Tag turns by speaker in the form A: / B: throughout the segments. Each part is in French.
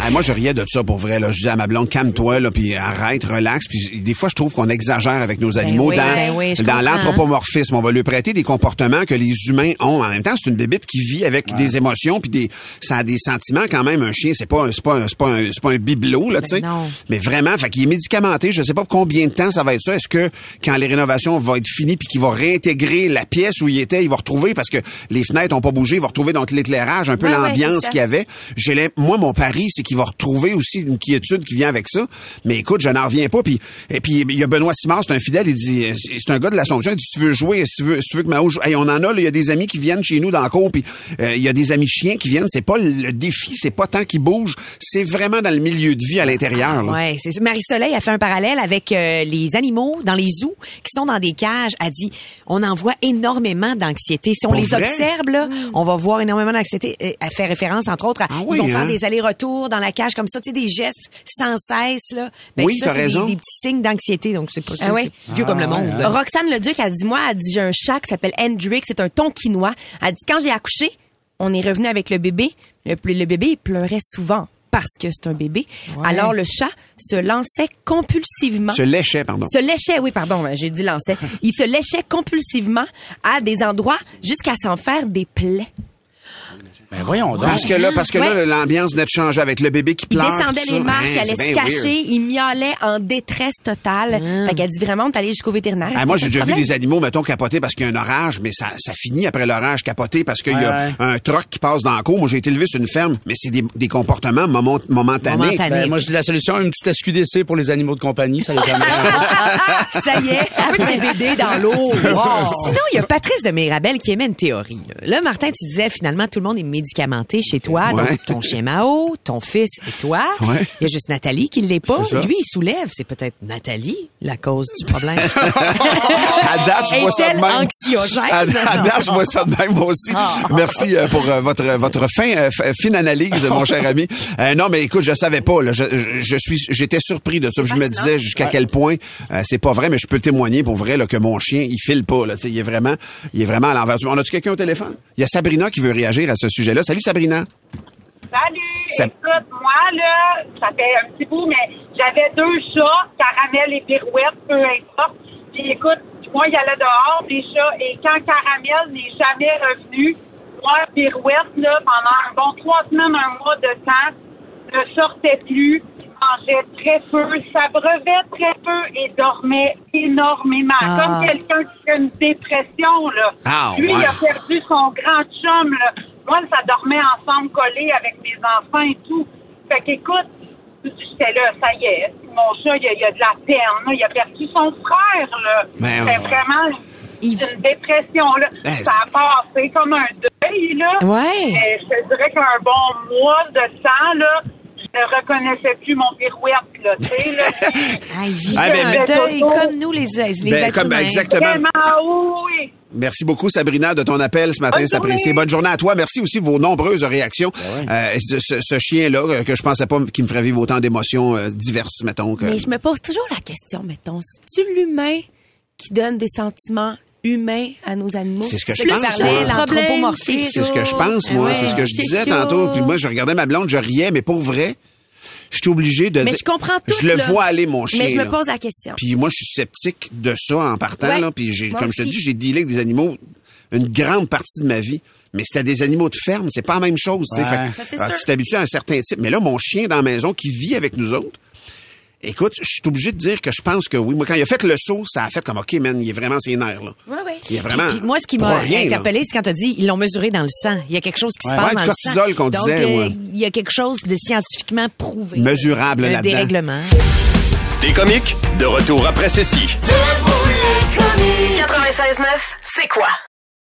A: Ah, moi, je riais de ça pour vrai. Là. Je disais à ma blonde, calme-toi, là, puis arrête, relax. Puis des fois, je trouve qu'on exagère avec nos animaux
B: oui,
A: dans,
B: ben oui,
A: dans l'anthropomorphisme. On va lui prêter des comportements que les humains ont. En même temps, c'est une bébite qui vit avec des émotions puis des, ça a des sentiments quand même. Un chien, c'est pas, un- c'est pas, un- c'est pas, un, c'est pas un bibelot, là, tu sais.
B: Ben non.
A: Mais vraiment, fait qu'il est médicamenté. Je sais pas pour combien de temps ça va être ça. Est-ce que quand les rénovations vont être finies puis qu'il va réintégrer la pièce où il était, il va retrouver parce que les fenêtres ont pas bougé, il va retrouver donc l'éclairage, un peu
B: Ouais,
A: l'ambiance qu'il y avait. J'ai moi mon pari c'est qu'il va retrouver aussi une quiétude qui vient avec ça. Mais écoute, je n'en reviens pas puis et puis il y a Benoît Simard, c'est un fidèle, il dit c'est un gars de l'Assomption, il dit si tu veux jouer, si tu veux, si tu veux que Mao joue, Hey, on en a là, il y a des amis qui viennent chez nous dans le cours puis euh, il y a des amis chiens qui viennent, c'est pas le défi, c'est pas tant qu'ils bougent, c'est vraiment dans le milieu de vie à l'intérieur.
B: Ouais, c'est ça. Marie-Soleil a fait un parallèle avec euh, les animaux dans les zoos qui sont dans des cages. A dit, on en voit énormément d'anxiété. Si on
A: Pour
B: les
A: vrai?
B: observe, là, on va voir énormément d'anxiété. Elle fait référence, entre autres, à
A: Ah oui,
B: ils vont
A: hein?
B: faire des allers-retours dans la cage comme ça, tu sais, des gestes sans cesse. Là. Ben,
A: Oui,
B: ça,
A: t'as
B: c'est des-
A: raison.
B: Des, petits signes d'anxiété. Donc, c'est pas
C: Ah ouais?
B: vieux comme le monde. là.
C: Roxane Leduc, elle dit, moi, elle dit, j'ai un chat qui s'appelle Hendrix, c'est un tonkinois. Elle dit, quand j'ai accouché, on est revenu avec le bébé. Le, le bébé, il pleurait souvent parce que c'est un bébé. Alors, le chat se lançait compulsivement.
A: Se léchait pardon.
C: Se léchait, oui, pardon, j'ai dit lançait. Il se léchait compulsivement à des endroits jusqu'à s'en faire des plaies.
D: Ben voyons donc.
A: Parce que là, parce que là, l'ambiance venait de changer avec le bébé qui
C: Il
A: pleure.
C: descendait
A: tout
C: les marches,
A: Hein,
C: il allait
A: c'est
C: se cacher,
A: weird.
C: il miaulait en détresse totale. Fait qu'elle dit vraiment, t'es allé jusqu'au vétérinaire.
A: Ah, moi, j'ai
C: de
A: déjà vu des animaux, mettons, capoter parce qu'il y a un orage, mais ça, ça finit après l'orage, capoter parce qu'il y a un troc qui passe dans la cour. Moi, j'ai été élevé sur une ferme, mais c'est des, des comportements moment- momentanés.
B: Momentanés.
D: Ben, moi, je dis la solution, une petite SQDC pour les animaux de compagnie, ça les calme.
B: Ça y est, un petit bébé dans l'eau. Sinon, il y a Patrice de Mirabel qui émet une théorie. Là, Là, Martin, tu disais finalement tout le monde est médicamenté chez toi,
A: Ouais.
B: donc ton chien Mao, ton fils et toi.
A: Ouais.
B: Il y a juste Nathalie qui ne l'est pas. Lui, il soulève. C'est peut-être Nathalie la cause du problème.
A: À date, je vois ça de même.
B: anxiogène?
A: À, à
B: Non.
A: date, je vois ça de même, moi aussi. Merci euh, pour euh, votre votre fin euh, f- fine analyse, mon cher ami. Non, mais écoute, je savais pas. Là, je, suis, j'étais surpris de ça. Je me disais jusqu'à quel point c'est pas vrai, mais je peux témoigner pour vrai là, que mon chien, il file pas. Là, il est vraiment, il est vraiment à l'envers. du- On a-tu quelqu'un au téléphone? Il y a Sabrina qui veut réagir à ce sujet-là. Salut Sabrina.
E: Salut!
A: Ça-
E: Écoute, moi, là, ça fait un petit bout, mais j'avais deux chats, Caramel et Pirouette, peu importe. Puis écoute, moi, il allait dehors, des chats, et quand Caramel n'est jamais revenu, moi, Pirouette, là, pendant un bon trois semaines, un mois de temps, ne sortait plus, mangeait très peu, s'abreuvait très peu et dormait énormément.
B: Ah.
E: Comme quelqu'un qui fait une dépression, là.
A: Ah,
E: Lui,
A: ouais.
E: il a perdu son grand chum, là. Moi, ça dormait ensemble collés avec mes enfants et tout. Fait qu'écoute, j'étais là, ça y est, mon chat, il a, il a de la peine, là. Il a perdu son frère, là.
A: Ben,
E: C'était
A: ouais.
E: vraiment une dépression, là.
A: Ben,
E: ça a passé comme un deuil, là.
B: Ouais.
E: Mais je te dirais qu'un bon mois de temps, là, je ne reconnaissais plus mon pirouette, là, tu sais, là. Puis,
B: Ah, il vit
A: Ah, ben,
B: un
A: mais-
B: deuil comme nous, les, les
A: Ben,
B: êtres
A: comme-
B: humains.
A: exactement.
E: Vraiment, oui.
A: Merci beaucoup, Sabrina, de ton appel ce matin. C'est apprécié. Bonne journée à toi. Merci aussi de vos nombreuses réactions. Euh, ce, chien-là, euh, que je pensais pas qu'il me ferait vivre autant d'émotions euh, diverses, mettons. Que...
C: Mais je me pose toujours la question, mettons, c'est-tu l'humain qui donne des sentiments humains à nos animaux?
A: C'est ce que je pense. C'est ce que je pense, moi.
C: Ouais.
A: C'est ce que je disais tantôt. Puis moi, je regardais ma blonde, je riais, mais pour vrai, je suis obligé de
C: Mais
A: dire...
C: je comprends tout.
A: Je le
C: là.
A: vois aller, mon chien.
C: Mais je me
A: là.
C: pose la question.
A: Puis moi, je suis sceptique de ça en partant.
C: Ouais,
A: Là, puis j'ai, comme je te dis, j'ai dealé avec des animaux une grande partie de ma vie. Mais c'était des animaux de ferme, c'est pas la même chose. tu sais.
D: Ouais.
A: Fait que,
C: Ça, c'est sûr.
A: tu t'habitues à un certain type. Mais là, mon chien dans la maison qui vit avec nous autres, Écoute, je suis obligé de dire que je pense que oui. Moi, quand il a fait le saut, ça a fait comme, OK, man, il est vraiment ses nerfs, là.
C: Ouais, ouais.
A: Il est vraiment.
B: Puis moi, ce qui m'a interpellé, c'est quand tu as dit ils l'ont mesuré dans le sang. Il y a quelque chose qui se passe
A: Ouais,
B: dans
A: du
B: le
A: cortisol qu'on disait,
B: euh,
A: ouais.
B: il y a quelque chose de scientifiquement prouvé.
A: Mesurable
B: Un
A: là-dedans.
B: dérèglement.
F: T'es comique? De retour après ceci.
G: 96.9, c'est quoi?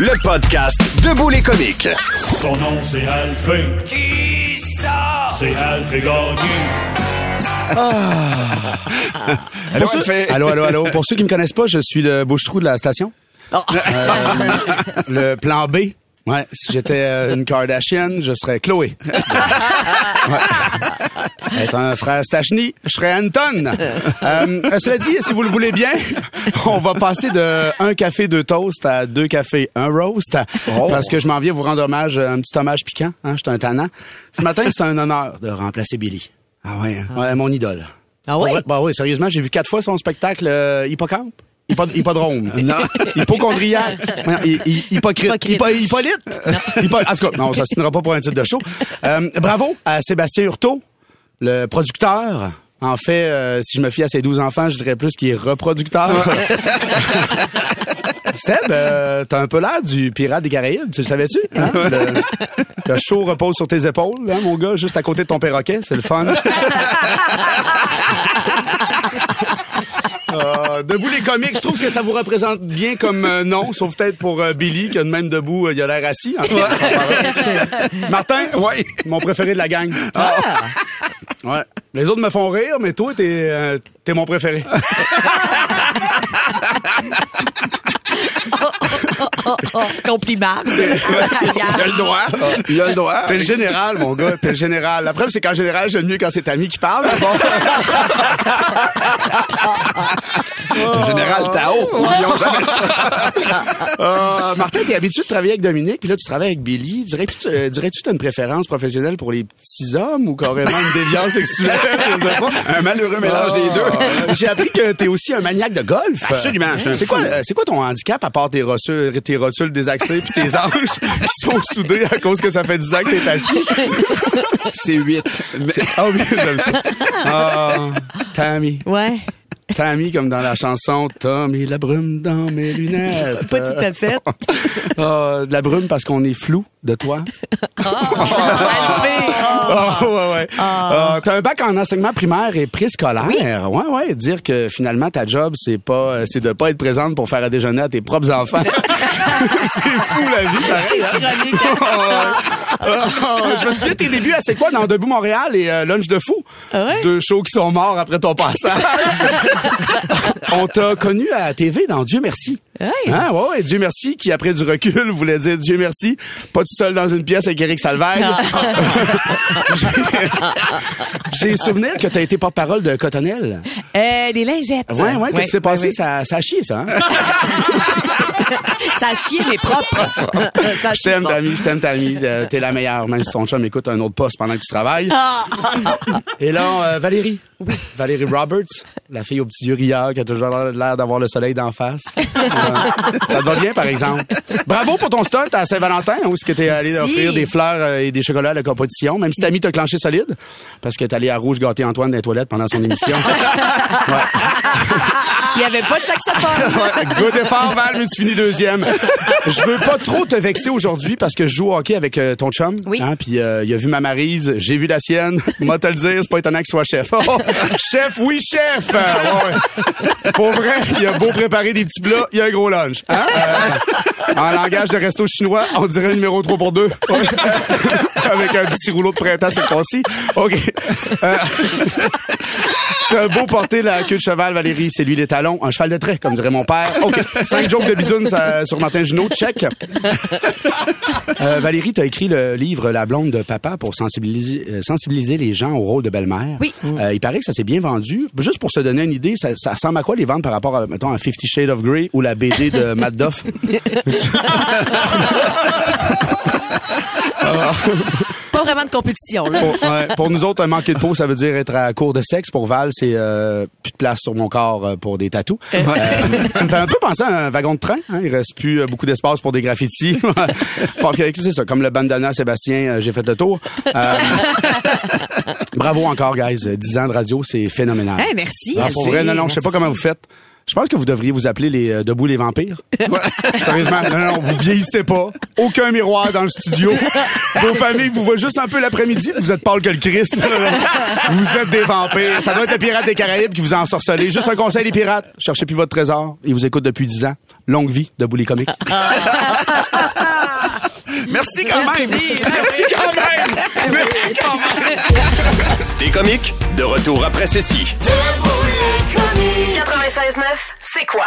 F: Le podcast Debout les comiques.
H: Son nom, c'est Alphée. Qui ça? C'est Alphée Gagné.
D: Allô, allô, allô, allô. Pour ceux qui me connaissent pas, je suis le bouche-trou de la station. Euh, le plan B. Ouais, si j'étais euh, une Kardashian, je serais Chloé. Ouais. Être un frère Stachny, je serais Anton. Euh, cela dit, si vous le voulez bien, on va passer de un café, deux toasts à deux cafés, un roast. Parce que je m'en viens vous rendre hommage, un petit hommage piquant. Hein, je suis un tannant. Ce matin, c'est un honneur de remplacer Billy.
A: Ah ouais. hein?
D: Ouais, mon idole.
B: Ah ouais?
D: Ouais, bah oui, sérieusement, j'ai vu quatre fois son spectacle euh, Hippocampe. Hippo- hippodrome.
A: Non.
D: Hi- Hypocrite.
B: Hypocrite.
D: Hypo- Hippolyte. Hippo- en tout cas, non, ça tiendra pas pour un titre de show. Euh, bravo à Sébastien Hurtaud, le producteur. En fait, euh, si je me fie à ses 12 enfants, je dirais plus qu'il est reproducteur. Seb, euh, t'as un peu l'air du pirate des Caraïbes, tu le savais-tu? hein? Le, le show repose sur tes épaules, hein, mon gars, juste à côté de ton perroquet, c'est le fun. Debout les comiques, je trouve que ça vous représente bien comme euh, nom, sauf peut-être pour euh, Billy, qui a de même debout, euh, il a l'air assis. En tout cas, Martin, ouais, mon préféré de la gang. Ouais. Les autres me font rire, mais toi, t'es euh, t'es mon préféré.
B: Compliment.
A: Il a le droit. Il a le droit.
D: T'es le général, mon gars, t'es le général. La preuve, c'est qu'en général, j'aime mieux quand c'est Tammy qui parle.
A: Le général Tao. Oublions jamais ça.
D: Euh, Martin, t'es habitué de travailler avec Dominique, puis là, tu travailles avec Billy. Dirais-tu euh, dirais-tu que t'as une préférence professionnelle pour les petits hommes ou carrément une déviance sexuelle? Je sais pas.
A: Un malheureux mélange des deux.
D: Euh, J'ai appris que t'es aussi un maniaque de golf.
A: Absolument,
D: C'est quoi, euh, c'est quoi ton handicap à part tes rotules, tes rotules désaxées puis tes anges qui sont soudés à cause que ça fait 10 ans que t'es assis?
A: C'est 8.
D: Ah oui, j'aime ça. Ah, Tammy.
B: Ouais.
D: Tammy, comme dans la chanson Tommy, la brume dans mes lunettes.
B: Pas tout à fait.
D: Ah, de la brume parce qu'on est flou de toi.
B: Alphée.
D: Ah, ouais, ouais. T'as un bac en enseignement primaire et préscolaire. Ouais, ouais. Dire que finalement ta job c'est pas, c'est de pas être présente pour faire à déjeuner à tes propres enfants. c'est fou la vie.
B: C'est
D: hein.
B: ironique.
D: Je me souviens de tes débuts à C'est quoi dans Debout Montréal et euh, Lunch de fou? Deux shows qui sont morts après ton passage. On t'a connu à TV dans Dieu merci. Hein, ouais, ouais, Dieu merci qui après du recul voulait dire Dieu merci, pas tout seul dans une pièce avec Eric Salvaille. J'ai souvenir que tu as été porte-parole de Cotonnelle.
B: Euh, des lingettes.
D: Ouais, ouais, qu'est-ce qui s'est passé? Ça, ça a chié, ça. Hein?
B: Ça a chié, mais propre. Ça
D: Je t'aime. Tammy, je t'aime, Tammy. Euh, T'es la meilleure, même si ton chum écoute un autre poste pendant que tu travailles.
B: Ah.
D: Et là, euh, Valérie. Valérie Roberts, la fille aux petits yeux rieurs qui a toujours l'air d'avoir le soleil d'en face. Ça te va bien, par exemple? Bravo pour ton stunt à Saint-Valentin, où est-ce que t'es allé
B: Merci.
D: offrir des fleurs euh, et des chocolats à la compétition, même si Tammy t'a clenché solide, parce que t'es allé à Rouge gâter Antoine dans les toilettes pendant son émission.
B: Il n'y avait pas de saxophone.
D: Ouais, good effort, Val, mais tu finis deuxième. Je veux pas trop te vexer aujourd'hui parce que je joue au hockey avec euh, ton chum.
B: Oui.
D: Hein, puis euh, il a vu ma marise, j'ai vu la sienne. Moi te le dire, c'est pas étonnant qu'il soit chef. Oh, chef, oui, chef! Euh, ouais. Pour vrai, il a beau préparer des petits plats, il y a un gros lunch. Hein? Euh, en langage de resto chinois, on dirait numéro 3 pour 2. avec un petit rouleau de printemps sur le concis. OK. Euh, T'as beau porter la queue de cheval, Valérie, c'est lui les talons. Un cheval de trait, comme dirait mon père. OK. Cinq jokes de bisounes ça- sur Martin Junot. Check. Euh, Valérie, t'as écrit le livre La blonde de papa pour sensibiliser, euh, sensibiliser les gens au rôle de belle-mère.
C: Oui.
D: Euh, il paraît que ça s'est bien vendu. Juste pour se donner une idée, ça, ça ressemble à quoi les ventes par rapport à, mettons, à Fifty Shades of Grey ou la BD de Matt Duff?
C: Pas vraiment de compétition, là.
D: Pour, ouais, pour nous autres, un manquer de peau, ça veut dire être à court de sexe. Pour Val, c'est euh, plus de place sur mon corps euh, pour des tatous. Euh, ça me fait un peu penser à un wagon de train. Hein? Il reste plus euh, beaucoup d'espace pour des graffitis. C'est ça, comme le bandana Sébastien, j'ai fait le tour. Euh, bravo encore, guys. 10 ans de radio, c'est phénoménal.
B: Hey, merci,
D: pour
B: merci,
D: vrai, non, non, je sais pas comment vous faites. Je pense que vous devriez vous appeler les euh, Debout les vampires. Sérieusement, non, non, vous vieillissez pas. Aucun miroir dans le studio. Vos familles vous voient juste un peu l'après-midi, vous êtes pâle que le Christ. vous êtes des vampires. Ça doit être le pirate des Caraïbes qui vous a ensorcelé. Juste un conseil, les pirates. Cherchez plus votre trésor. Ils vous écoutent depuis 10 ans. Longue vie, Debout les comiques.
A: Merci quand même.
D: Merci quand même. Merci quand même.
F: T'es comique? De retour après ceci.
G: 96.9, c'est quoi?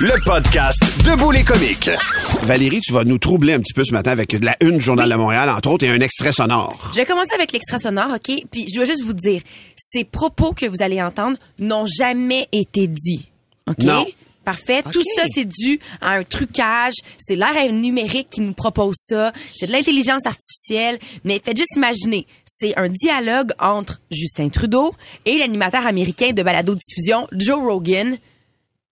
F: Le podcast Debout les comiques.
A: Valérie, tu vas nous troubler un petit peu ce matin avec de la une du Journal de Montréal, entre autres, et un extrait sonore.
C: Je vais commencer avec l'extrait sonore, OK? Puis je dois juste vous dire, ces propos que vous allez entendre n'ont jamais été dits. OK?
A: Non.
C: Parfait. Tout ça, c'est dû à un trucage. C'est l'ère numérique qui nous propose ça. C'est de l'intelligence artificielle. Mais faites juste imaginer, c'est un dialogue entre Justin Trudeau et l'animateur américain de balado-diffusion, Joe Rogan.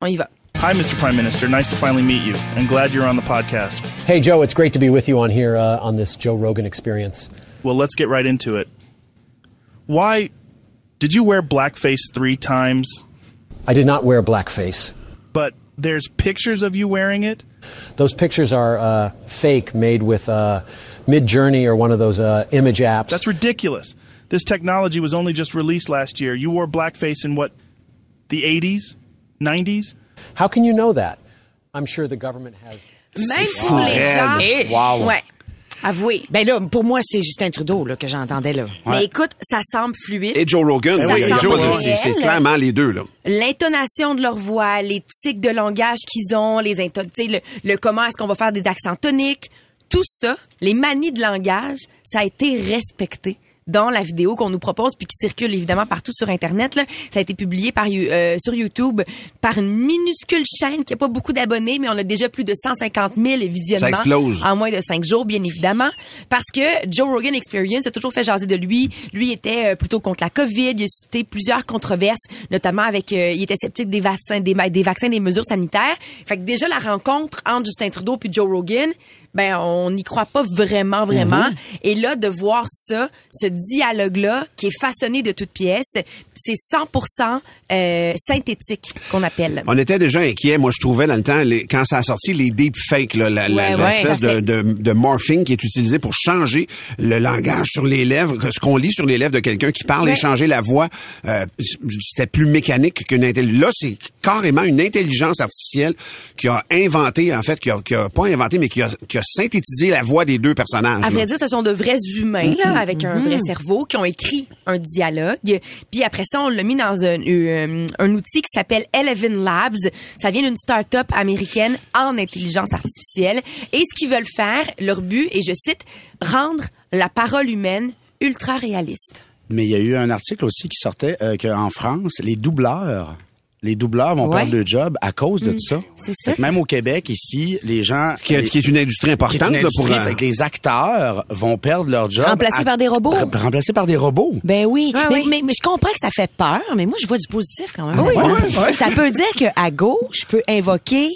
C: On y va.
I: Hi, Mr. Prime Minister. Nice to finally meet you, and glad you're on the podcast.
J: Hey, Joe, it's great to be with you on here uh, on this Joe Rogan experience.
I: Well, let's get right into it. Why did you wear blackface three times?
J: I did not wear blackface.
I: But there's pictures of you wearing it.
J: Those pictures are uh, fake, made with uh, Mid Journey or one of those uh, image apps.
I: That's ridiculous. This technology was only just released last year. You wore blackface in what, the 80s, 90s?
J: How can you know that? I'm sure the government has.
C: Même pour les gens.
B: Eh,
C: Ouais. Avouez.
B: Ben là, pour moi, c'est Justin Trudeau là, que j'entendais là.
C: Mais écoute, ça semble fluide.
A: Et Joe Rogan,
C: Ça
A: oui, c'est clairement les deux, là.
C: L'intonation de leur voix, les tics de langage qu'ils ont, les le, le comment est-ce qu'on va faire des accents toniques, tout ça, les manies de langage, ça a été respecté dans la vidéo qu'on nous propose puis qui circule évidemment partout sur internet là. ça a été publié par euh, sur YouTube par une minuscule chaîne qui a pas beaucoup d'abonnés mais on a déjà plus de 150 000 visionnements
A: Ça explose.
C: en moins de cinq jours, bien évidemment, parce que Joe Rogan Experience a toujours fait jaser de lui. Lui était euh, plutôt contre la COVID. Il a suscité plusieurs controverses, notamment avec, euh, il était sceptique des vaccins, des, des vaccins, des mesures sanitaires. Fait que déjà la rencontre entre Justin Trudeau puis Joe Rogan, ben on n'y croit pas vraiment, vraiment. Et là, de voir ça, ce dialogue-là, qui est façonné de toutes pièces, c'est 100% euh, synthétique qu'on appelle.
A: On était déjà inquiets, moi je trouvais dans le temps, les- quand ça a sorti les deepfakes, là, la- la-
C: Ouais,
A: l'espèce de, de, de morphing qui est utilisé pour changer le langage sur les lèvres, ce qu'on lit sur les lèvres de quelqu'un qui parle et changer la voix, euh, c'était plus mécanique qu'une intelligence. Là, c'est carrément une intelligence artificielle qui a inventé, en fait, qui a, qui a pas inventé, mais qui a, qui a synthétisé la voix des deux personnages.
C: À vrai dire, ce sont de vrais humains là, avec un vrai cerveau qui ont écrit un dialogue. Puis après ça, on l'a mis dans un, euh, un outil qui s'appelle Eleven Labs. Ça vient d'une start-up américaine en intelligence artificielle. Et ce qu'ils veulent faire, leur but, et je cite, rendre la parole humaine ultra réaliste.
D: Mais il y a eu un article aussi qui sortait euh, qu'en France, les doubleurs, les doubleurs vont
C: Ouais.
D: perdre le job à cause de
C: Mm.
D: ça.
C: C'est ça.
D: Même au Québec, ici, les gens...
A: Qui est- qui est une industrie importante,
D: qui est une
A: là, pour
D: fait que les acteurs vont perdre leur job.
B: Remplacés
D: à-
B: par des robots.
D: Re- Remplacés par des robots.
B: Ben oui.
C: Ah
B: mais,
C: oui.
B: mais- mais je comprends que ça fait peur, mais moi, je vois du positif quand même.
D: Oui, oui, oui.
B: Ça peut dire qu'à gauche, je peux invoquer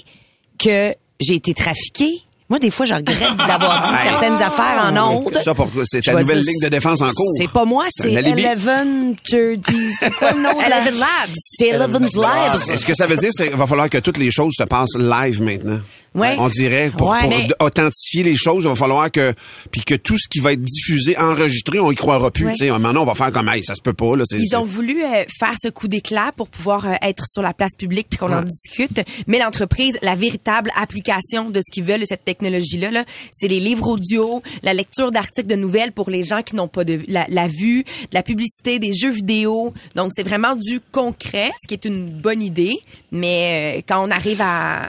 B: que j'ai été trafiqué Moi, des fois, je regrette d'avoir dit certaines affaires en ondes.
A: Ça, pour, c'est ta nouvelle
B: dire,
A: ligne de défense en cours.
B: C'est pas moi, c'est. Eleven Thirty. C'est quoi le nom.
C: Eleven Labs.
B: C'est Eleven's Labs.
A: Est-ce que ça veut dire qu'il va falloir que toutes les choses se passent live maintenant?
C: Ouais.
A: On dirait, pour,
B: Ouais,
A: pour
B: mais-
A: d- authentifier les choses, il va falloir que, puis que tout ce qui va être diffusé, enregistré, on y croira plus.
C: Ouais.
A: Tu sais, maintenant, on va faire comme, hey, ça se peut pas, là.
C: Ils ont voulu euh, faire ce coup d'éclat pour pouvoir euh, être sur la place publique puis qu'on en discute. Mais l'entreprise, la véritable application de ce qu'ils veulent de cette technologie-là, là, c'est les livres audio, la lecture d'articles de nouvelles pour les gens qui n'ont pas de la, la vue, de la publicité, des jeux vidéo. Donc c'est vraiment du concret, ce qui est une bonne idée. Mais euh, quand on arrive à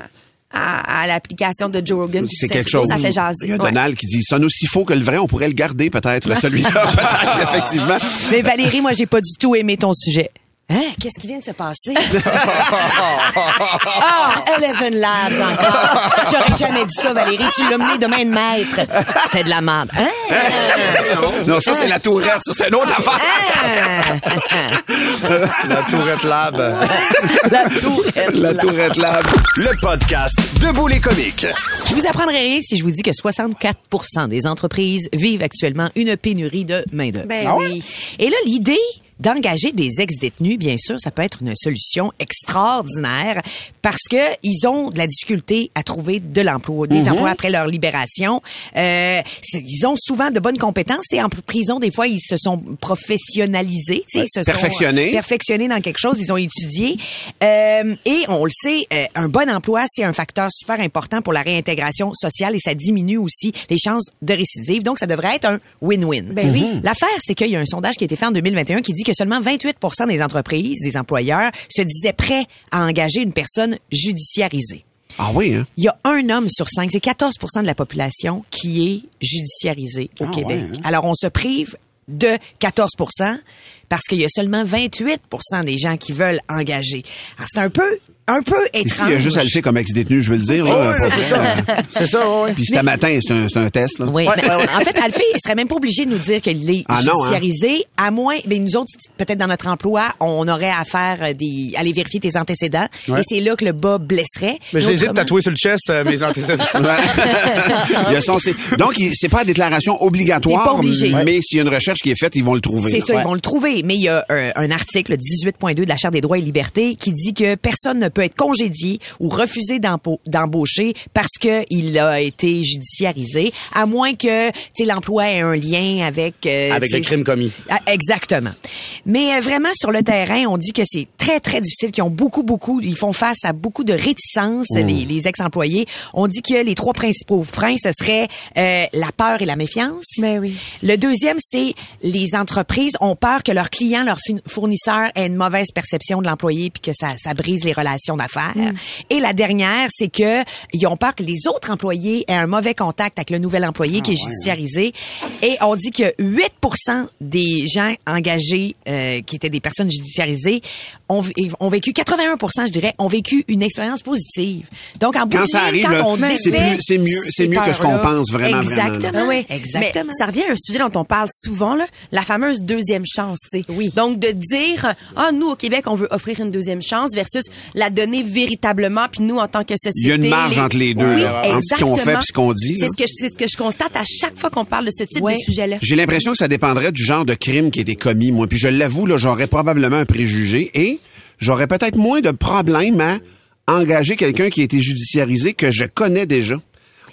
C: à, à l'application de Joe Rogan,
A: C'est quelque chose.
C: Ça fait jaser.
A: Il y a
C: Ouais.
A: Donald qui dit, sonne aussi faux que le vrai, on pourrait le garder peut-être, celui-là, peut-être, effectivement.
B: Mais Valérie, moi, j'ai pas du tout aimé ton sujet. Hein? Qu'est-ce qui vient de se passer? Ah, Eleven Labs encore. J'aurais jamais dit ça, Valérie. Tu l'as mené de main de maître. C'était de la merde. Hein?
A: Non, ça, c'est la tourette, ça, c'est une autre affaire.
D: La Tourette Lab.
B: La tourette.
A: La tourette lab.
F: Le podcast Debout les comiques.
B: Je vous apprendrai rien si je vous dis que 64% des entreprises vivent actuellement une pénurie de main-d'œuvre.
C: Ben
D: Ah
C: oui.
B: Et là, l'idée d'engager des ex-détenus, bien sûr, ça peut être une solution extraordinaire parce que ils ont de la difficulté à trouver de l'emploi, des emplois après leur libération. Euh, ils ont souvent de bonnes compétences. Et en prison, des fois, ils se sont professionnalisés. tu sais, Ils se
A: Perfectionnés.
B: sont perfectionnés dans quelque chose. Ils ont étudié. Euh, et on le sait, euh, un bon emploi, c'est un facteur super important pour la réintégration sociale et ça diminue aussi les chances de récidive. Donc, ça devrait être un win-win.
C: Ben oui.
B: L'affaire, c'est qu'il y a un sondage qui a été fait en 2021 qui dit que seulement 28% des entreprises, des employeurs, se disaient prêts à engager une personne judiciarisée.
A: Ah oui, hein?
B: Il y a un homme sur cinq, c'est 14% de la population qui est judiciarisé au
A: Ah
B: Québec.
A: ouais, hein?
B: Alors, on se prive de 14% parce qu'il y a seulement 28% des gens qui veulent engager. Alors, c'est un peu, un peu étrange.
A: Ici, il y a juste Alphée comme ex-détenu, je veux le dire.
D: Oui, c'est ça. C'est ça, oui.
A: Puis c'était matin, c'est un, c'est un test. Là.
B: Oui, mais en fait, Alphée, il serait même pas obligé de nous dire qu'il est
A: Ah non, hein?
B: judiciarisé, à moins, mais nous autres, peut-être dans notre emploi, on aurait à faire euh, des, aller vérifier tes antécédents,
D: Ouais.
B: et c'est là que le bas blesserait.
D: Mais je les ai
B: Autrement-
D: tatoués sur le chest, euh, mes antécédents.
A: Il a son- c'est- donc, c'est pas une déclaration obligatoire,
B: pas obligé.
A: mais s'il y a une recherche qui est faite, ils vont le trouver.
B: C'est ça,
A: Ouais.
B: ils vont le trouver. Mais il y a un, un article 18.2 de la Charte des droits et libertés qui dit que personne ne peut être congédié ou refusé d'embaucher parce que il a été judiciarisé, à moins que tu sais l'emploi ait un lien avec euh,
D: Avec les crimes commis.
B: Ah, Exactement. Mais euh, vraiment sur le terrain, on dit que c'est très très difficile, qu'ils ont beaucoup beaucoup, ils font face à beaucoup de réticences
A: Mm.
B: les, les ex-employés. On dit que les trois principaux freins ce serait euh, la peur et la méfiance.
C: Ben oui.
B: Le deuxième, c'est les entreprises ont peur que leurs clients, leurs fournisseurs aient une mauvaise perception de l'employé puis que ça, ça brise les relations d'affaires.
C: Mm.
B: Et la dernière, c'est que ils ont peur que les autres employés aient un mauvais contact avec le nouvel employé
C: Ah
B: qui est judiciarisé. Et on dit que 8 des gens engagés euh, qui étaient des personnes judiciarisées ont, ont vécu 81 je dirais, ont vécu une expérience positive. Donc en bout
A: Quand
B: de
A: ça
B: ligne,
A: arrive,
B: quand on
A: c'est
B: défait
A: plus- c'est mieux- c'est
B: ces
A: mieux que ce qu'on pense vraiment,
B: Exactement.
C: Ah oui,
B: Exactement.
C: Mais ça revient à un sujet dont on parle souvent, là, la fameuse deuxième chance. tu sais.
B: Oui.
C: Donc de dire, ah nous au Québec on veut offrir une deuxième chance versus la donner véritablement, puis nous en tant que société.
A: Il y a une marge entre les deux,
C: Oui,
A: là, entre ce qu'on fait
C: exactement.
A: puis ce qu'on dit,
C: C'est ce que je- c'est ce que je constate à chaque fois qu'on parle de ce type de sujet-là.
A: J'ai l'impression que ça dépendrait du genre de crime qui a été commis, moi. Puis je l'avoue, là, j'aurais probablement un préjugé et j'aurais peut-être moins de problèmes à engager quelqu'un qui a été judiciarisé que je connais déjà.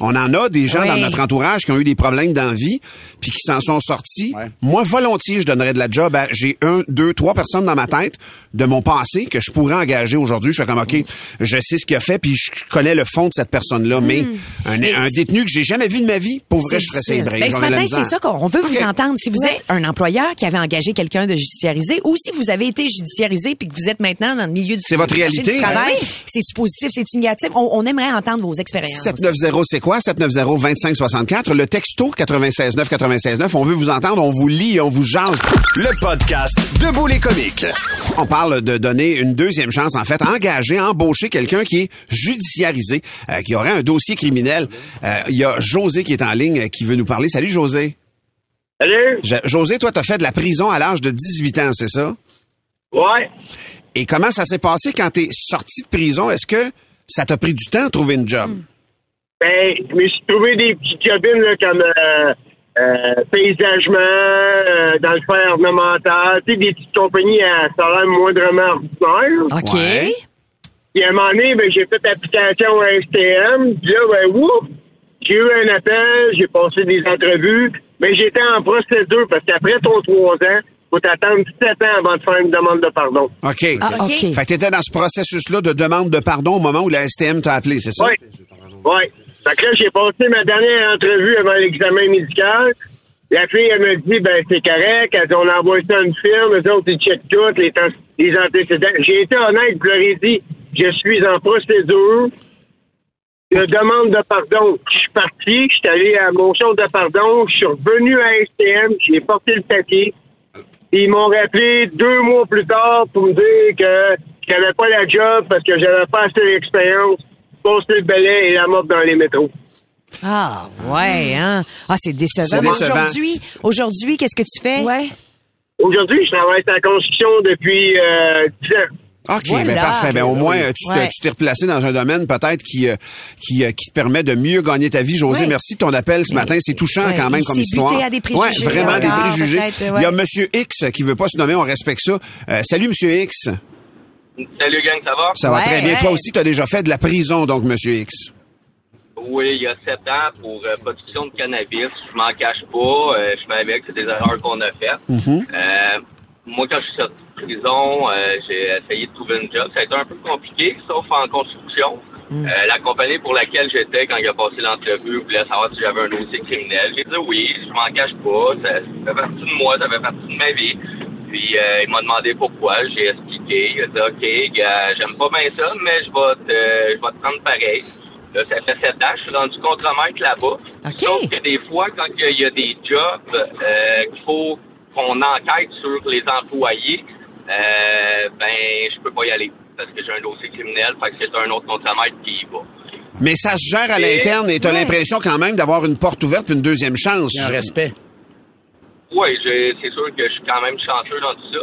A: On en a des gens dans notre entourage qui ont eu des problèmes d'envie puis qui s'en sont sortis.
D: Ouais.
A: Moi, volontiers, je donnerais de la job à, j'ai un, deux, trois personnes dans ma tête de mon passé que je pourrais engager aujourd'hui. Je fais comme, OK, je sais ce qu'il a fait puis je connais le fond de cette personne-là. Mais un, un détenu que j'ai jamais vu de ma vie, pour vrai, je
B: C'est ça.
A: bras.
B: Ben, ce matin, c'est ça qu'on veut vous entendre. Si vous êtes un employeur qui avait engagé quelqu'un de judiciarisé ou si vous avez été judiciarisé puis que vous êtes maintenant dans le milieu du,
A: C'est votre
B: du
A: réalité.
B: du travail,
A: Ben
B: c'est-tu positif, c'est-tu négatif? On, on aimerait entendre vos expériences.
A: 790, c'est quoi? 790-2564. Le texto 969 969. On veut vous entendre, on vous lit, on vous jase.
F: Le podcast Debout les comiques.
A: On parle de donner une deuxième chance, en fait, engager, embaucher quelqu'un qui est judiciarisé, euh, qui aurait un dossier criminel. Euh, Il y a José qui est en ligne, euh, qui veut nous parler. Salut, José.
K: Salut.
A: Je- José, toi, t'as fait de la prison à l'âge de 18 ans, c'est ça?
K: Ouais.
A: Et comment ça s'est passé quand t'es sorti de prison? Est-ce que ça t'a pris du temps de trouver une job?
K: Ben, je me suis trouvé des petits jobines là, comme euh, euh, paysagement, euh, dans le fer ornemental, tu sais, des petites compagnies à salaire moindrement ordinaire.
B: OK.
A: Ouais.
K: Puis à un moment donné, ben, j'ai fait application à STM. Puis là, ben, ouf, j'ai eu un appel, j'ai passé des entrevues, mais j'étais en procédure parce qu'après ton trois ans, faut t'attendre 17 ans avant de faire une demande de pardon.
A: OK.
B: Ah, OK.
A: Fait que t'étais dans ce processus-là de demande de pardon au moment où la STM t'a appelé, c'est ça?
K: Oui. Oui. Fait là, j'ai passé ma dernière entrevue avant l'examen médical. La fille, elle me dit, ben, c'est correct. Elle dit, on envoie ça à une firme. Les autres, ils checkent tout, les, antécédents. J'ai été honnête, je leur ai dit, je suis en procédure de demande de pardon. Je suis parti, je suis allé à mon show de pardon, je suis revenu à STM, j'ai porté le papier. Ils m'ont rappelé deux mois plus tard pour me dire que j'avais pas la job parce que j'avais pas assez d'expérience. Passer le balai et la mop dans les métros.
B: Ah, ouais, hein? Ah, c'est décevant.
A: C'est
B: Mais
A: décevant.
B: Aujourd'hui, aujourd'hui, qu'est-ce que tu fais?
C: Ouais.
K: Aujourd'hui, je travaille dans la construction depuis euh, 10 ans.
A: OK,
B: Voilà.
A: ben parfait. Ben, au moins, tu t'es-
B: Ouais.
A: tu t'es replacé dans un domaine peut-être qui, euh, qui, euh, qui te permet de mieux gagner ta vie. José,
B: Ouais.
A: merci de ton appel ce matin. C'est touchant
B: Ouais,
A: quand même
B: il
A: comme histoire.
B: buté à des préjugés
A: Ouais, vraiment des
B: encore,
A: préjugés. Il y a. Monsieur X qui veut pas se nommer, on respecte ça. Euh, salut, Monsieur X.
K: Salut gang, ça va?
A: Ça va
B: Ouais,
A: très bien.
B: ouais.
A: Toi aussi, tu as déjà fait de la prison, donc, Monsieur X.
K: Oui, il y a 7 ans pour euh, production de cannabis. Je m'en cache pas. Euh, je suis avec, c'est des erreurs qu'on a faites. Euh, moi, quand je suis sorti de prison, euh, j'ai essayé de trouver une job. Ça a été un peu compliqué, sauf en construction. Euh, la compagnie pour laquelle j'étais quand il a passé l'entrevue voulait savoir si j'avais un dossier criminel. J'ai dit oui, je m'en cache pas. Ça, ça fait partie de moi, ça fait partie de ma vie. Puis euh, il m'a demandé pourquoi. J'ai expliqué. Il a dit OK, gars, j'aime pas bien ça, mais je vais te, je vais te prendre pareil. Là, ça fait sept ans, je suis rendu contre-maître là-bas.
B: OK.
K: Sauf que des fois, quand il y, a- il y a des jobs euh, qu'il faut qu'on enquête sur les employés, euh, ben, je peux pas y aller parce que j'ai un dossier criminel, fait que c'est un autre contre-maître qui y va.
A: Mais ça se gère à l'interne et tu as
B: Ouais.
A: l'impression quand même d'avoir une porte ouverte puis une deuxième chance.
D: Il y a un respect.
K: Oui, c'est sûr que je suis quand même chanceux dans tout ça.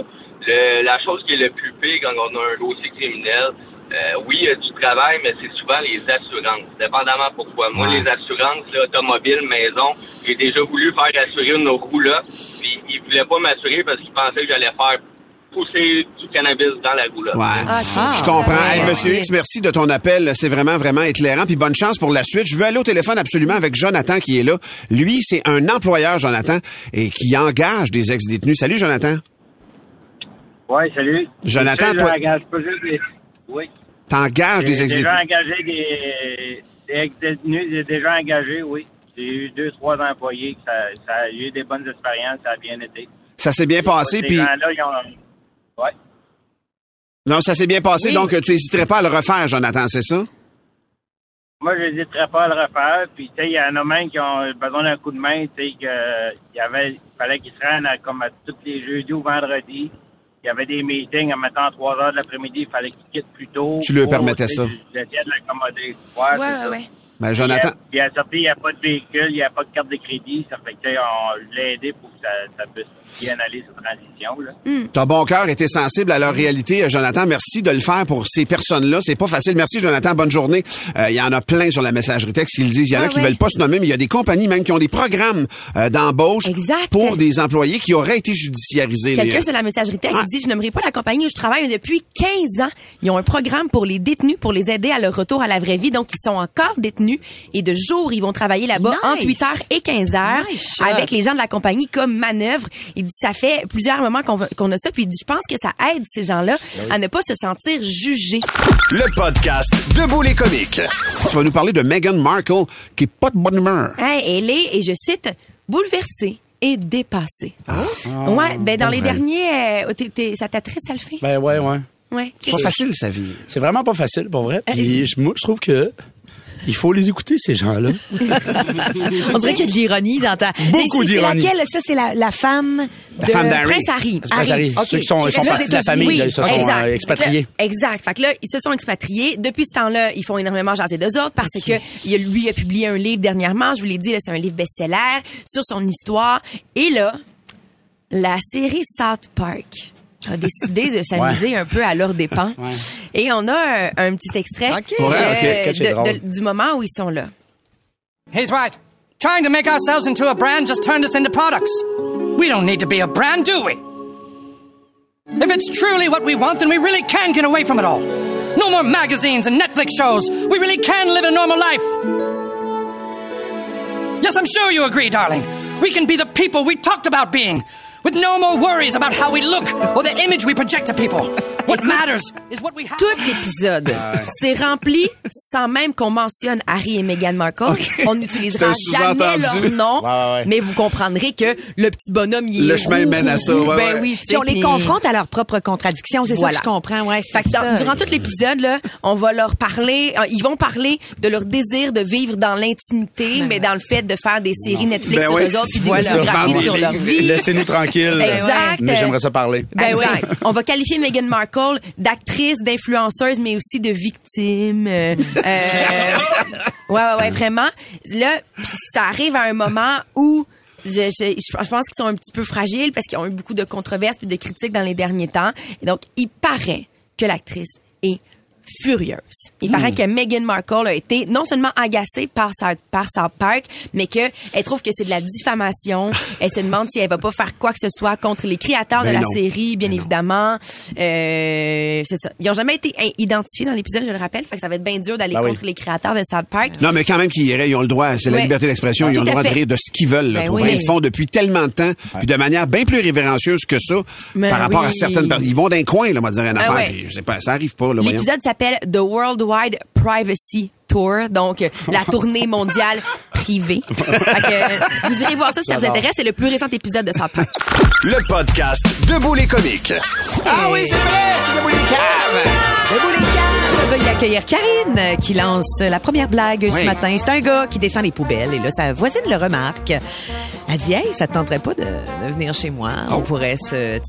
K: Le- la chose qui est le plus pire quand on a un dossier criminel, euh, oui, il y a du travail, mais c'est souvent les assurances. Dépendamment pourquoi. Moi,
A: Ouais.
K: les assurances, là, automobile, maison, j'ai déjà voulu faire assurer une roue-là, puis ils voulaient pas m'assurer parce qu'ils pensaient que j'allais faire pousser du cannabis dans la roulotte.
A: Ouais.
B: Ah,
A: je comprends. Hey, Monsieur X, merci de ton appel. C'est vraiment, vraiment éclairant. Puis bonne chance pour la suite. Je veux aller au téléphone absolument avec Jonathan qui est là. Lui, c'est un employeur, Jonathan, et qui engage des ex-détenus. Salut, Jonathan.
L: Oui, salut.
A: Jonathan, toi-
L: engage pas juste des... Oui.
A: T'engages des
L: J'ai
A: ex-détenus.
L: déjà engagé des, des ex-détenus, j'ai déjà engagé, oui. J'ai eu deux, trois employés, ça, ça a eu des bonnes expériences, ça a bien été.
A: Ça s'est bien passé,
L: Ces
A: puis
L: gens-là, ils ont... Ouais.
A: non, ça s'est bien passé,
L: Oui.
A: donc tu n'hésiterais pas à le refaire, Jonathan, c'est ça?
L: Moi, je n'hésiterais pas à le refaire. Puis, tu sais, il y en a même qui ont besoin d'un coup de main, tu sais, que il y avait, il fallait qu'ils se rendent à- comme à tous les jeudis ou vendredis. Il y avait des meetings, en mettant 3 heures de l'après-midi, il fallait qu'ils quittent plus tôt.
A: Tu leur permettais ça.
L: J'essayais de l'accommoder. Ouais,
C: Ouais, ouais,
L: ça.
C: Ouais.
A: Ben, Jonathan,
L: Puis à la sortie, il n'y a pas de véhicule, il n'y a pas de carte de crédit. Ça fait que, on l'a aidé pour que ça, ça puisse bien aller, cette transition, là.
A: ton bon cœur était sensible à leur réalité, euh, Jonathan. Merci de le faire pour ces personnes-là. C'est pas facile. Merci, Jonathan. Bonne journée. Euh, Il y en a plein sur la messagerie texte qui le disent. Il y en a
C: Ouais,
A: qui
C: ouais.
A: veulent pas se nommer, mais il y a des compagnies même qui ont des programmes euh, d'embauche
C: Exact.
A: pour des employés qui auraient été judiciarisés.
C: Quelqu'un
A: Les-
C: sur la messagerie texte dit Je n'aimerais pas la compagnie où je travaille mais depuis 15 ans. Ils ont un programme pour les détenus pour les aider à leur retour à la vraie vie. Donc, ils sont encore détenus et de jour, ils vont travailler là-bas
B: Nice.
C: entre 8 heures et 15 heures
B: Nice shot.
C: avec les gens de la compagnie comme manœuvre. Il dit Ça fait plusieurs moments qu'on a ça. Puis il dit Je pense que ça aide ces gens-là à ne pas se sentir jugés.
F: Le podcast Debout les comiques.
A: Tu vas nous parler de Meghan Markle, qui est pas de bonne humeur.
C: Hein, elle est, et je cite, bouleversée et dépassée. ouais, ben dans les
A: ouais.
C: derniers, euh, ça t'attriste, ça le fait?
D: Ben ouais, ouais.
C: Ouais.
A: C'est pas facile, sa vie.
D: C'est vraiment pas facile, pour vrai. Puis je- moi, je trouve que il faut les écouter, ces gens-là.
B: On dirait qu'il y a de l'ironie dans ta.
D: Beaucoup d'ironie.
B: Ça, c'est la, la femme
A: La
B: de
A: femme d'Harry.
C: Prince Harry.
D: Prince Harry.
C: OK.
D: Ceux qui sont- ils sont partis de la famille, là, ils se sont, euh, expatriés.
C: Que là- exact. Fait que là, ils se sont expatriés. Depuis ce temps-là, ils font énormément jaser d'eux autres parce que il a- lui a publié un livre dernièrement. Je vous l'ai dit, c'est un livre best-seller sur son histoire. Et là, la série South Park a décidé de s'amuser un peu à leur dépens. Et on a un, un petit extrait
A: Ouais,
C: euh,
A: ok,
D: sketch
C: de- de- du moment où ils sont là.
M: He's right. Trying to make ourselves into a brand just turned us into products. We don't need to be a brand, do we? If it's truly what we want, then we really can get away from it all. No more magazines and Netflix shows. We really can live a normal life. Yes, I'm sure you agree, darling. We can be the people we talked about being, with no more worries about how we look or the image we project to people. What matters is what we have.
C: Tout l'épisode, c'est rempli sans même qu'on mentionne Harry et Meghan Markle. On n'utilisera jamais leur nom,
A: Ouais, ouais, ouais.
C: mais vous comprendrez que le petit bonhomme, il est
A: Le chemin
C: roux,
A: mène à ça, ouais,
C: ben
A: ouais.
C: oui,
B: Puis
C: sais,
B: on les confronte à leurs propres contradictions. C'est
C: Voilà.
B: ça que je comprends. Ouais,
C: Fait que dans-
B: ça.
C: durant tout l'épisode, là, on va leur parler, euh, ils vont parler de leur désir de vivre dans l'intimité, mais dans le fait de faire des séries Netflix
D: Ben
C: sur eux autres, puis des biographies sur leur vie.
D: Laissez-nous tranquilles.
C: Exact.
D: Mais j'aimerais ça parler.
C: Ben oui. On va qualifier Meghan Markle d'actrice, d'influenceuse, mais aussi de victime. Euh, euh, ouais, ouais, ouais, vraiment. Là, ça arrive à un moment où je, je, je pense qu'ils sont un petit peu fragiles parce qu'ils ont eu beaucoup de controverses et de critiques dans les derniers temps. Et donc, il paraît que l'actrice est furieuse. Il paraît que Meghan Markle a été non seulement agacée par South, par Park, mais que elle trouve que c'est de la diffamation. elle se demande si elle va pas faire quoi que ce soit contre les créateurs
A: Ben
C: de la
A: non.
C: série, bien évidemment. Euh, c'est ça. Ils ont jamais été identifiés dans l'épisode, je le rappelle. Fait que ça va être bien dur d'aller
A: Ben oui.
C: contre les créateurs de South Park.
A: Non, mais quand même qu'ils iraient, ils ont le droit, c'est la liberté d'expression, ils ont le droit de rire de ce qu'ils veulent. Là,
C: Ben oui.
A: Ils le font depuis tellement de temps, puis de manière bien plus révérencieuse que ça,
C: Ben
A: par rapport à certaines personnes. Ils vont d'un coin, là, on va dire une
C: Ben
A: affaire,
C: ouais.
A: je sais pas, ça arrive pas.
C: L'épisode s'appelle The Worldwide Privacy Tour, donc euh, la tournée mondiale privée. Fait que, euh, vous irez voir ça si ça vous intéresse. C'est le plus récent épisode de South Park.
F: Le podcast Debout les comiques.
A: Ah oui, c'est vrai, c'est Debout les caves.
B: Debout les caves. On va y accueillir Karine euh, qui lance la première blague ce matin. C'est un gars qui descend les poubelles et là, sa voisine le remarque. Elle dit, hey, ça te tenterait pas de, de venir chez moi? On pourrait se,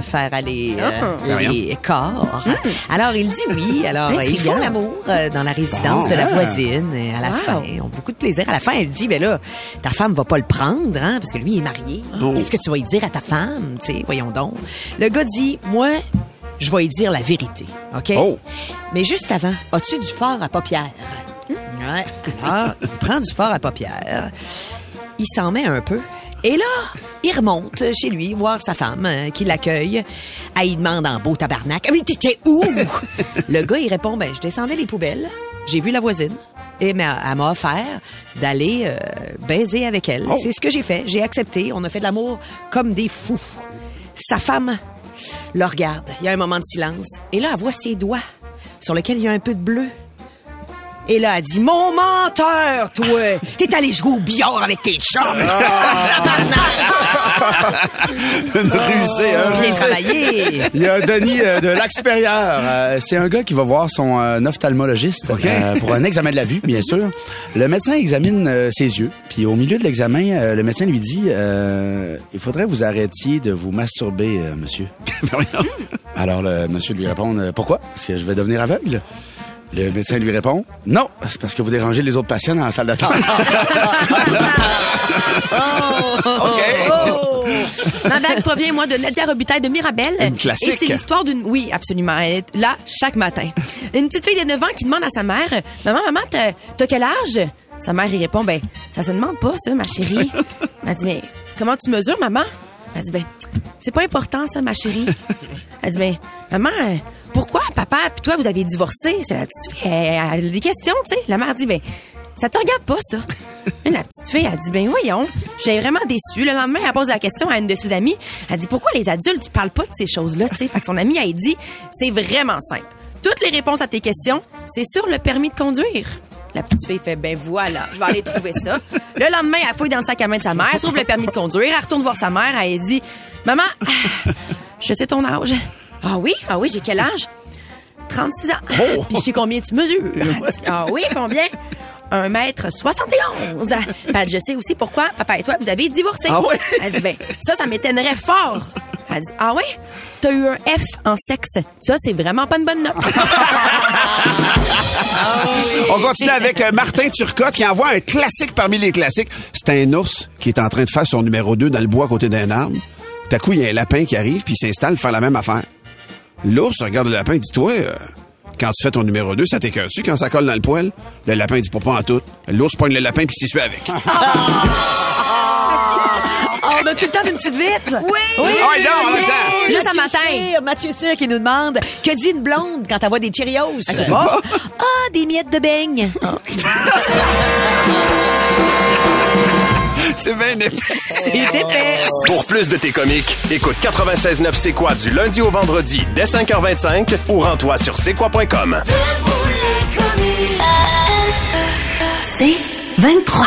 B: faire aller euh,
A: Ah.
B: les corps. Alors, il dit oui. Alors, ils font l'amour euh, dans la résidence
A: Bon.
B: de la
A: Ah.
B: voisine. Et à la
C: Wow.
B: fin, ils ont beaucoup de plaisir. À la fin, elle dit, ben là, ta femme va pas le prendre, hein, parce que lui, il est marié.
A: Oh.
B: Qu'est-ce que tu vas y dire à ta femme? Tu sais, voyons donc. Le gars dit, moi, je vais y dire la vérité, OK?
A: Oh.
B: Mais juste avant, as-tu du fort à paupières? Ouais. Alors, il prend du fort à paupières. Il s'en met un peu. Et là, il remonte chez lui voir sa femme euh, qui l'accueille. Il demande en beau tabarnak. Ah, Mais t'étais où? Le gars, il répond, ben, je descendais les poubelles. J'ai vu la voisine. Et mais elle m'a offert d'aller euh, baiser avec elle. C'est ce que j'ai fait. J'ai accepté. On a fait de l'amour comme des fous. Sa femme le regarde. Il y a un moment de silence. Et là, elle voit ses doigts sur lesquels il y a un peu de bleu. Et là, elle dit, mon menteur, toi! T'es allé jouer au billard avec tes chums!
A: Une rusée, hein?
B: Bien travaillé!
D: Il y a Denis euh, de Lac-Supérieur. Euh, c'est un gars qui va voir son euh, ophtalmologiste euh, pour un examen de la vue, bien sûr. Le médecin examine euh, ses yeux, puis au milieu de l'examen, euh, le médecin lui dit euh, Il faudrait que vous arrêtiez de vous masturber, euh, monsieur. Alors le monsieur lui répond euh, Pourquoi? Parce que je vais devenir aveugle. Le médecin lui répond Non, c'est parce que vous dérangez les autres patients dans la salle d'attente.
C: Oh! Ma blague provient, moi, de Nadia Robitaille de Mirabel.
A: Une classique.
C: Et c'est l'histoire d'une... Oui, absolument. Elle est là chaque matin. Une petite fille de 9 ans qui demande à sa mère, « Maman, maman, t'as t'as quel âge? » Sa mère, il répond, « Ben, ça se demande pas, ça, ma chérie. » Elle dit, « Mais comment tu mesures, maman? » Elle dit, « Ben, c'est pas important, ça, ma chérie. » Elle dit, « Ben, maman, pourquoi papa? Puis toi, vous avez divorcé? » C'est la petite fille, elle, a des questions, tu sais. La mère dit, « Ben, ça te regarde pas, ça. La petite fille, elle dit, ben voyons, j'ai vraiment déçu. Le lendemain, elle pose la question à une de ses amies. Elle dit, pourquoi les adultes, ils parlent pas de ces choses-là, tu sais? Fait que son amie, elle dit, c'est vraiment simple. Toutes les réponses à tes questions, c'est sur le permis de conduire. La petite fille fait, ben voilà, je vais aller trouver ça. Le lendemain, elle fouille dans le sac à main de sa mère, trouve le permis de conduire, elle retourne voir sa mère, elle dit, maman, je sais ton âge. Ah oui, ah oui, j'ai quel âge? 36 ans. Puis je sais combien tu mesures? Ah oui, combien? 1 mètre 71. Ben, je sais aussi pourquoi papa et toi, vous avez divorcé.
A: Ah ouais?
C: Elle dit, ben, ça, ça m'étonnerait fort. Elle dit, ah ouais? T'as eu un F en sexe. Ça, c'est vraiment pas une bonne note.
A: On continue avec euh, Martin Turcotte qui envoie un classique parmi les classiques. C'est un ours qui est en train de faire son numéro 2 dans le bois à côté d'un arbre. Tout à coup, il y a un lapin qui arrive puis il s'installe faire la même affaire. L'ours regarde le lapin et dit Toi, euh, Quand tu fais ton numéro 2, ça t'écœure-tu quand ça colle dans le poêle? Le lapin dit pas pas en tout. L'ours pogne le lapin puis s'y suit avec.
B: Oh, on a-tu le temps d'une petite vite? Oui!
A: Oui, Ah, non, on a le
B: OK.
A: temps.
B: Juste
C: Mathieu
B: à matin. Cyr, Mathieu Cyr qui nous demande que dit une blonde quand elle voit des Cheerios?
A: Pas.
B: Ah, des miettes de beigne.
A: C'est bien épais.
B: C'est épais.
F: Pour plus de tes comiques, écoute 96.9 C'est quoi du lundi au vendredi dès 5h25 ou rends-toi sur c'est quoi.com.
G: C'est 23.